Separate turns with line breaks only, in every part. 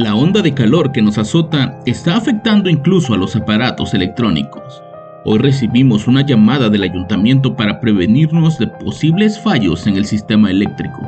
La onda de calor que nos azota está afectando incluso a los aparatos electrónicos. Hoy recibimos una llamada del ayuntamiento para prevenirnos de posibles fallos en el sistema eléctrico,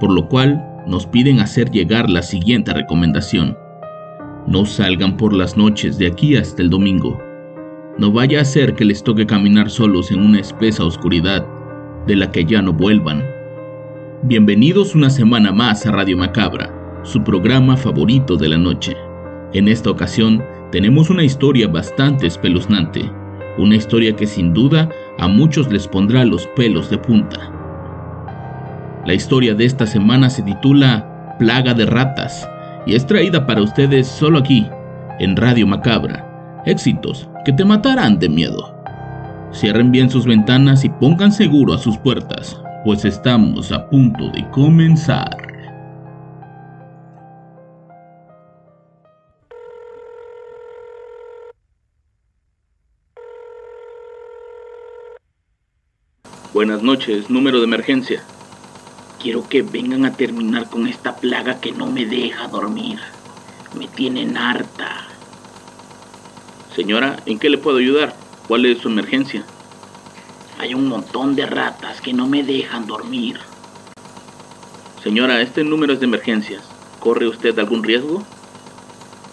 por lo cual nos piden hacer llegar la siguiente recomendación. No salgan por las noches de aquí hasta el domingo. No vaya a ser que les toque caminar solos en una espesa oscuridad de la que ya no vuelvan. Bienvenidos una semana más a Radio Macabra, su programa favorito de la noche. En esta ocasión tenemos una historia bastante espeluznante una historia que sin duda a muchos les pondrá los pelos de punta. La historia de esta semana se titula Plaga de Ratas y es traída para ustedes solo aquí, en Radio Macabra. Éxitos que te matarán de miedo. Cierren bien sus ventanas y pongan seguro a sus puertas, pues estamos a punto de comenzar. Buenas noches, número de emergencia.
Quiero que vengan a terminar con esta plaga que no me deja dormir. Me tienen harta.
Señora, ¿en qué le puedo ayudar? ¿Cuál es su emergencia?
Hay un montón de ratas que no me dejan dormir.
Señora, este número es de emergencias. ¿Corre usted algún riesgo?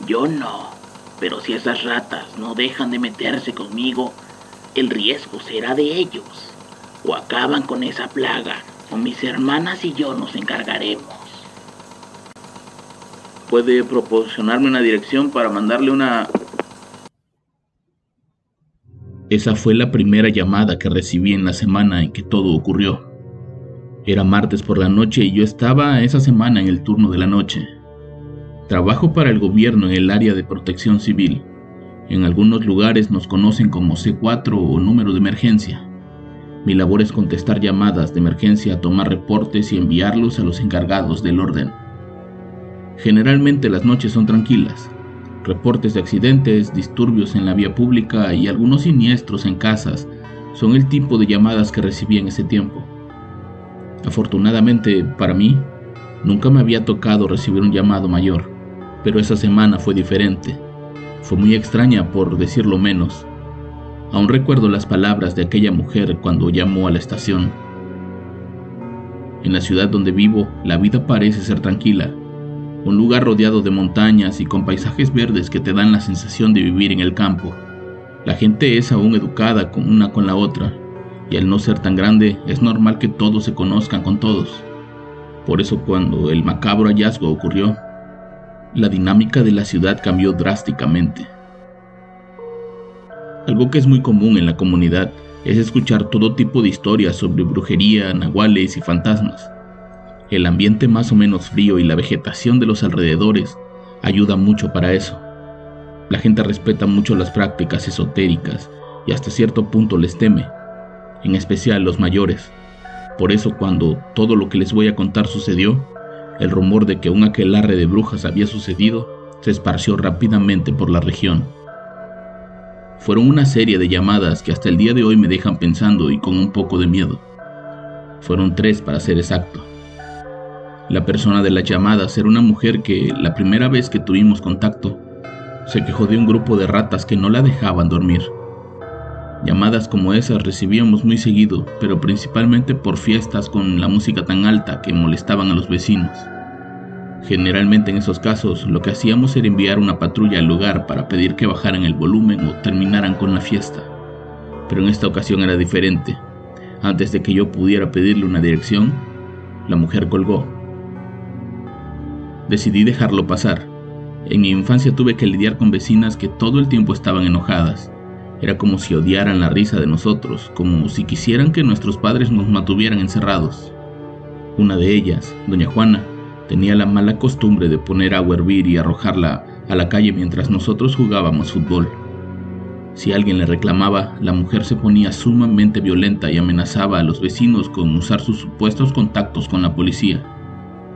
Yo no. Pero si esas ratas no dejan de meterse conmigo, el riesgo será de ellos o acaban con esa plaga, o mis hermanas y yo nos encargaremos.
¿Puede proporcionarme una dirección para mandarle una... Esa fue la primera llamada que recibí en la semana en que todo ocurrió. Era martes por la noche y yo estaba esa semana en el turno de la noche. Trabajo para el gobierno en el área de protección civil. En algunos lugares nos conocen como C4 o número de emergencia. Mi labor es contestar llamadas de emergencia, tomar reportes y enviarlos a los encargados del orden. Generalmente las noches son tranquilas. Reportes de accidentes, disturbios en la vía pública y algunos siniestros en casas son el tipo de llamadas que recibí en ese tiempo. Afortunadamente para mí, nunca me había tocado recibir un llamado mayor, pero esa semana fue diferente. Fue muy extraña por decirlo menos. Aún recuerdo las palabras de aquella mujer cuando llamó a la estación. En la ciudad donde vivo, la vida parece ser tranquila, un lugar rodeado de montañas y con paisajes verdes que te dan la sensación de vivir en el campo. La gente es aún educada con una con la otra, y al no ser tan grande es normal que todos se conozcan con todos. Por eso cuando el macabro hallazgo ocurrió, la dinámica de la ciudad cambió drásticamente. Algo que es muy común en la comunidad es escuchar todo tipo de historias sobre brujería, nahuales y fantasmas. El ambiente más o menos frío y la vegetación de los alrededores ayuda mucho para eso. La gente respeta mucho las prácticas esotéricas y hasta cierto punto les teme, en especial los mayores. Por eso cuando todo lo que les voy a contar sucedió, el rumor de que un aquelarre de brujas había sucedido se esparció rápidamente por la región. Fueron una serie de llamadas que hasta el día de hoy me dejan pensando y con un poco de miedo. Fueron tres para ser exacto. La persona de las llamadas era una mujer que, la primera vez que tuvimos contacto, se quejó de un grupo de ratas que no la dejaban dormir. Llamadas como esas recibíamos muy seguido, pero principalmente por fiestas con la música tan alta que molestaban a los vecinos. Generalmente en esos casos lo que hacíamos era enviar una patrulla al lugar para pedir que bajaran el volumen o terminaran con la fiesta. Pero en esta ocasión era diferente. Antes de que yo pudiera pedirle una dirección, la mujer colgó. Decidí dejarlo pasar. En mi infancia tuve que lidiar con vecinas que todo el tiempo estaban enojadas. Era como si odiaran la risa de nosotros, como si quisieran que nuestros padres nos mantuvieran encerrados. Una de ellas, doña Juana, tenía la mala costumbre de poner agua a hervir y arrojarla a la calle mientras nosotros jugábamos fútbol. Si alguien le reclamaba, la mujer se ponía sumamente violenta y amenazaba a los vecinos con usar sus supuestos contactos con la policía.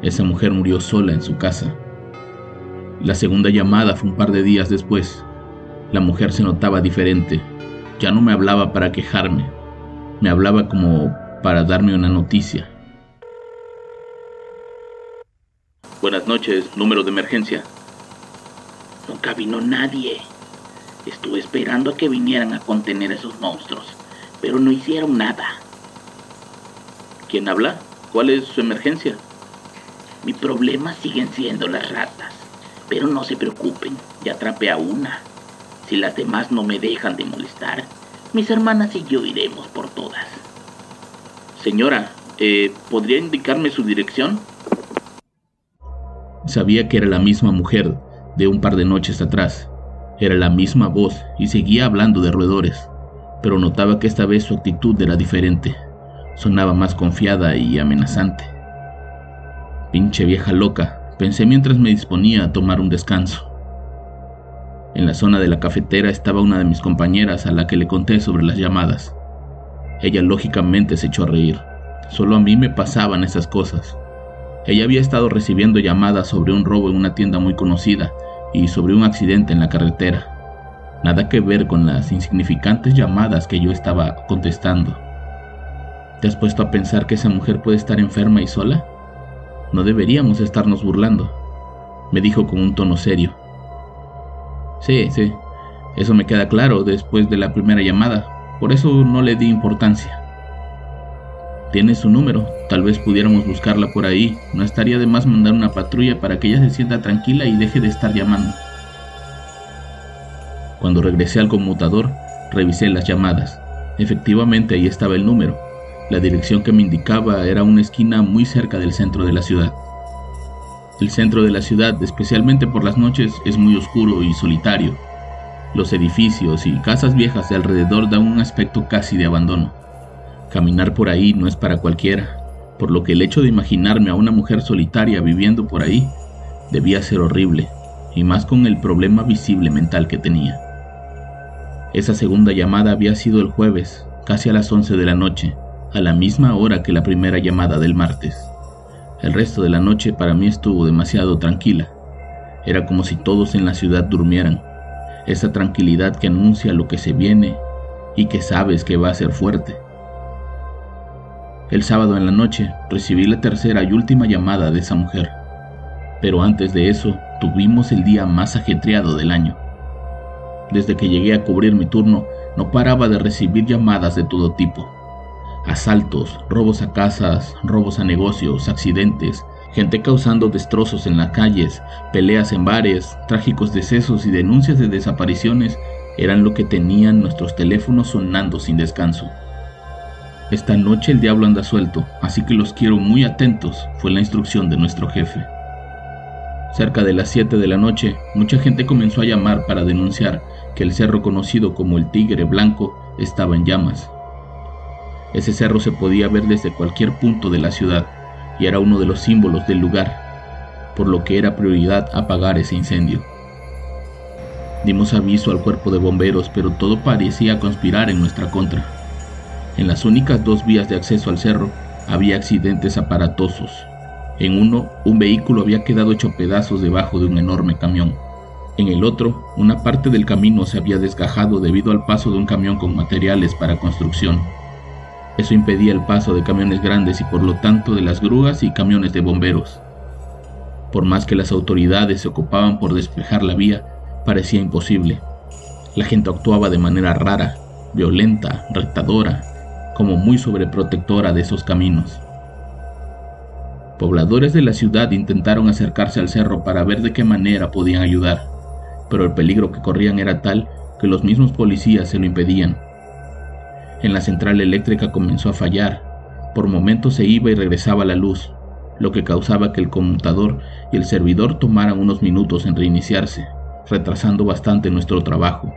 Esa mujer murió sola en su casa. La segunda llamada fue un par de días después. La mujer se notaba diferente. Ya no me hablaba para quejarme. Me hablaba como para darme una noticia.
Buenas noches, número de emergencia. Nunca vino nadie. Estuve esperando a que vinieran a contener a esos monstruos, pero no hicieron nada.
¿Quién habla? ¿Cuál es su emergencia?
Mi problema siguen siendo las ratas, pero no se preocupen, ya atrapé a una. Si las demás no me dejan de molestar, mis hermanas y yo iremos por todas.
Señora, eh, ¿podría indicarme su dirección? Sabía que era la misma mujer de un par de noches atrás. Era la misma voz y seguía hablando de roedores, pero notaba que esta vez su actitud era diferente. Sonaba más confiada y amenazante. Pinche vieja loca, pensé mientras me disponía a tomar un descanso. En la zona de la cafetera estaba una de mis compañeras a la que le conté sobre las llamadas. Ella lógicamente se echó a reír. Solo a mí me pasaban esas cosas. Ella había estado recibiendo llamadas sobre un robo en una tienda muy conocida y sobre un accidente en la carretera. Nada que ver con las insignificantes llamadas que yo estaba contestando. ¿Te has puesto a pensar que esa mujer puede estar enferma y sola? No deberíamos estarnos burlando, me dijo con un tono serio. Sí, sí, eso me queda claro después de la primera llamada, por eso no le di importancia. Tiene su número, tal vez pudiéramos buscarla por ahí. No estaría de más mandar una patrulla para que ella se sienta tranquila y deje de estar llamando. Cuando regresé al conmutador, revisé las llamadas. Efectivamente, ahí estaba el número. La dirección que me indicaba era una esquina muy cerca del centro de la ciudad. El centro de la ciudad, especialmente por las noches, es muy oscuro y solitario. Los edificios y casas viejas de alrededor dan un aspecto casi de abandono. Caminar por ahí no es para cualquiera, por lo que el hecho de imaginarme a una mujer solitaria viviendo por ahí debía ser horrible, y más con el problema visible mental que tenía. Esa segunda llamada había sido el jueves, casi a las 11 de la noche, a la misma hora que la primera llamada del martes. El resto de la noche para mí estuvo demasiado tranquila. Era como si todos en la ciudad durmieran. Esa tranquilidad que anuncia lo que se viene y que sabes que va a ser fuerte. El sábado en la noche recibí la tercera y última llamada de esa mujer. Pero antes de eso, tuvimos el día más ajetreado del año. Desde que llegué a cubrir mi turno, no paraba de recibir llamadas de todo tipo. Asaltos, robos a casas, robos a negocios, accidentes, gente causando destrozos en las calles, peleas en bares, trágicos decesos y denuncias de desapariciones eran lo que tenían nuestros teléfonos sonando sin descanso. Esta noche el diablo anda suelto, así que los quiero muy atentos, fue la instrucción de nuestro jefe. Cerca de las 7 de la noche, mucha gente comenzó a llamar para denunciar que el cerro conocido como el Tigre Blanco estaba en llamas. Ese cerro se podía ver desde cualquier punto de la ciudad y era uno de los símbolos del lugar, por lo que era prioridad apagar ese incendio. Dimos aviso al cuerpo de bomberos, pero todo parecía conspirar en nuestra contra. En las únicas dos vías de acceso al cerro había accidentes aparatosos. En uno, un vehículo había quedado hecho pedazos debajo de un enorme camión. En el otro, una parte del camino se había desgajado debido al paso de un camión con materiales para construcción. Eso impedía el paso de camiones grandes y por lo tanto de las grúas y camiones de bomberos. Por más que las autoridades se ocupaban por despejar la vía, parecía imposible. La gente actuaba de manera rara, violenta, retadora, como muy sobreprotectora de esos caminos. Pobladores de la ciudad intentaron acercarse al cerro para ver de qué manera podían ayudar, pero el peligro que corrían era tal que los mismos policías se lo impedían. En la central eléctrica comenzó a fallar, por momentos se iba y regresaba la luz, lo que causaba que el conmutador y el servidor tomaran unos minutos en reiniciarse, retrasando bastante nuestro trabajo.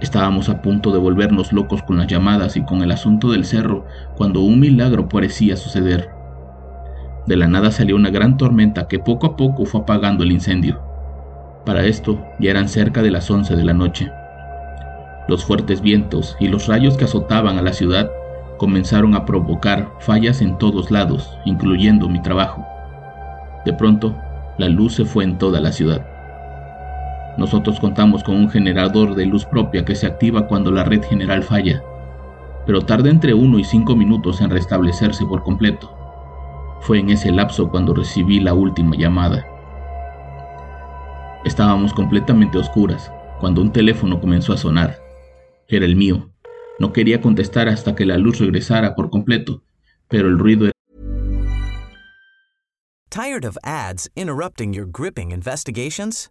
Estábamos a punto de volvernos locos con las llamadas y con el asunto del cerro cuando un milagro parecía suceder. De la nada salió una gran tormenta que poco a poco fue apagando el incendio. Para esto ya eran cerca de las 11 de la noche. Los fuertes vientos y los rayos que azotaban a la ciudad comenzaron a provocar fallas en todos lados, incluyendo mi trabajo. De pronto, la luz se fue en toda la ciudad. Nosotros contamos con un generador de luz propia que se activa cuando la red general falla, pero tarda entre 1 y 5 minutos en restablecerse por completo. Fue en ese lapso cuando recibí la última llamada. Estábamos completamente oscuras cuando un teléfono comenzó a sonar. Era el mío. No quería contestar hasta que la luz regresara por completo, pero el ruido era...
Tired of ads interrupting your gripping investigations?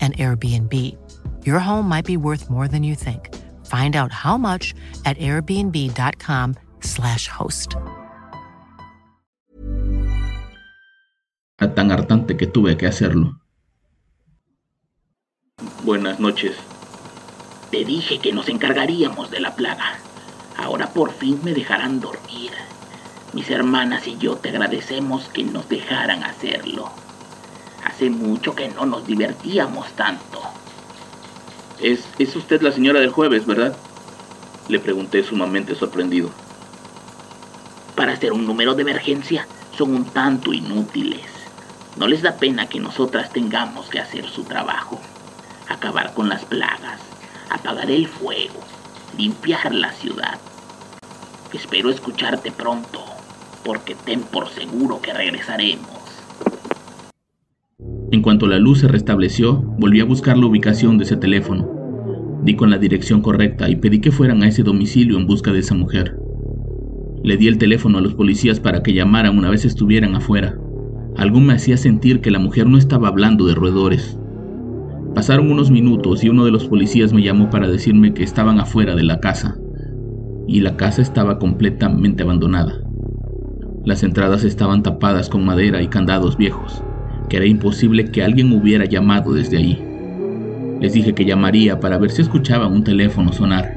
an Airbnb. Your home might be worth more than you think. Find out how much at airbnb.com/slash host.
Tan hartante que tuve que hacerlo. Buenas noches.
Te dije que nos encargaríamos de la plaga. Ahora por fin me dejarán dormir. Mis hermanas y yo te agradecemos que nos dejaran hacerlo. Hace mucho que no nos divertíamos tanto.
Es, es usted la señora del jueves, ¿verdad? Le pregunté sumamente sorprendido.
Para hacer un número de emergencia son un tanto inútiles. No les da pena que nosotras tengamos que hacer su trabajo. Acabar con las plagas, apagar el fuego, limpiar la ciudad. Espero escucharte pronto, porque ten por seguro que regresaremos.
En cuanto la luz se restableció, volví a buscar la ubicación de ese teléfono. Di con la dirección correcta y pedí que fueran a ese domicilio en busca de esa mujer. Le di el teléfono a los policías para que llamaran una vez estuvieran afuera. Algo me hacía sentir que la mujer no estaba hablando de roedores. Pasaron unos minutos y uno de los policías me llamó para decirme que estaban afuera de la casa. Y la casa estaba completamente abandonada. Las entradas estaban tapadas con madera y candados viejos que era imposible que alguien hubiera llamado desde ahí. Les dije que llamaría para ver si escuchaban un teléfono sonar,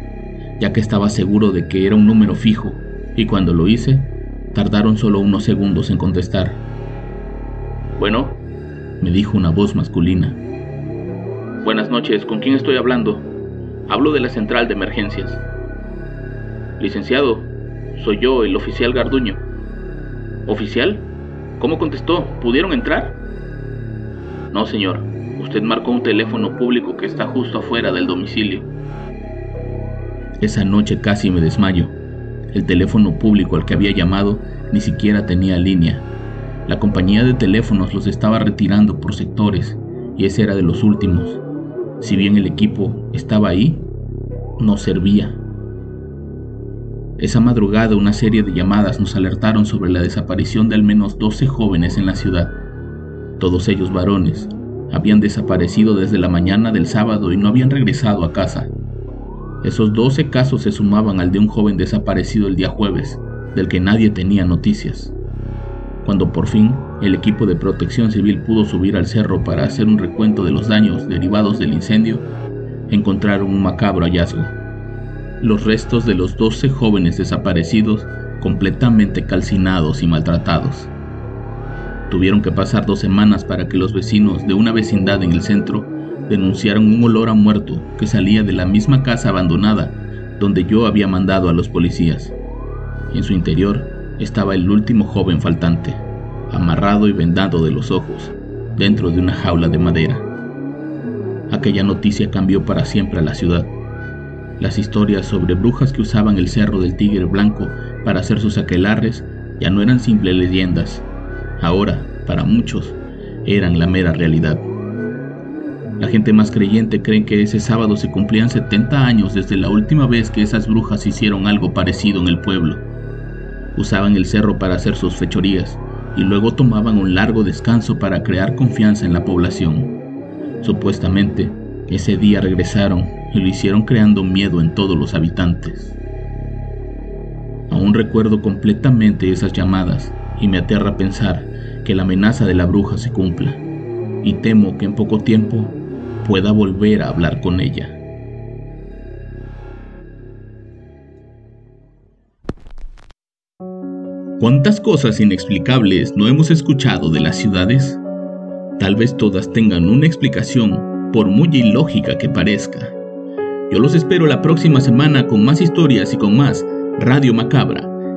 ya que estaba seguro de que era un número fijo, y cuando lo hice, tardaron solo unos segundos en contestar. Bueno, me dijo una voz masculina. Buenas noches, ¿con quién estoy hablando? Hablo de la central de emergencias. Licenciado, soy yo, el oficial Garduño. ¿Oficial? ¿Cómo contestó? ¿Pudieron entrar? No, señor. Usted marcó un teléfono público que está justo afuera del domicilio. Esa noche casi me desmayo. El teléfono público al que había llamado ni siquiera tenía línea. La compañía de teléfonos los estaba retirando por sectores y ese era de los últimos. Si bien el equipo estaba ahí, no servía. Esa madrugada una serie de llamadas nos alertaron sobre la desaparición de al menos 12 jóvenes en la ciudad todos ellos varones, habían desaparecido desde la mañana del sábado y no habían regresado a casa. Esos 12 casos se sumaban al de un joven desaparecido el día jueves, del que nadie tenía noticias. Cuando por fin el equipo de protección civil pudo subir al cerro para hacer un recuento de los daños derivados del incendio, encontraron un macabro hallazgo. Los restos de los 12 jóvenes desaparecidos completamente calcinados y maltratados. Tuvieron que pasar dos semanas para que los vecinos de una vecindad en el centro denunciaran un olor a muerto que salía de la misma casa abandonada donde yo había mandado a los policías. En su interior estaba el último joven faltante, amarrado y vendado de los ojos, dentro de una jaula de madera. aquella noticia cambió para siempre a la ciudad. Las historias sobre brujas que usaban el cerro del tigre blanco para hacer sus aquelarres ya no eran simples leyendas. Ahora, para muchos, eran la mera realidad. La gente más creyente cree que ese sábado se cumplían 70 años desde la última vez que esas brujas hicieron algo parecido en el pueblo. Usaban el cerro para hacer sus fechorías y luego tomaban un largo descanso para crear confianza en la población. Supuestamente, ese día regresaron y lo hicieron creando miedo en todos los habitantes. Aún recuerdo completamente esas llamadas y me aterra pensar que la amenaza de la bruja se cumpla, y temo que en poco tiempo pueda volver a hablar con ella. ¿Cuántas cosas inexplicables no hemos escuchado de las ciudades? Tal vez todas tengan una explicación, por muy ilógica que parezca. Yo los espero la próxima semana con más historias y con más Radio Macabra,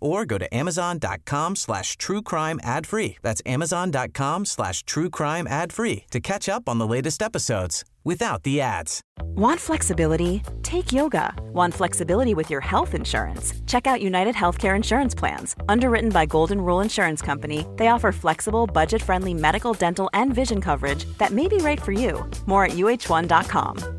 or go to amazon.com slash true crime ad free. That's amazon.com slash true crime ad free to catch up on the latest episodes without the ads.
Want flexibility? Take yoga. Want flexibility with your health insurance? Check out United Healthcare Insurance Plans. Underwritten by Golden Rule Insurance Company, they offer flexible, budget friendly medical, dental, and vision coverage that may be right for you. More at uh1.com.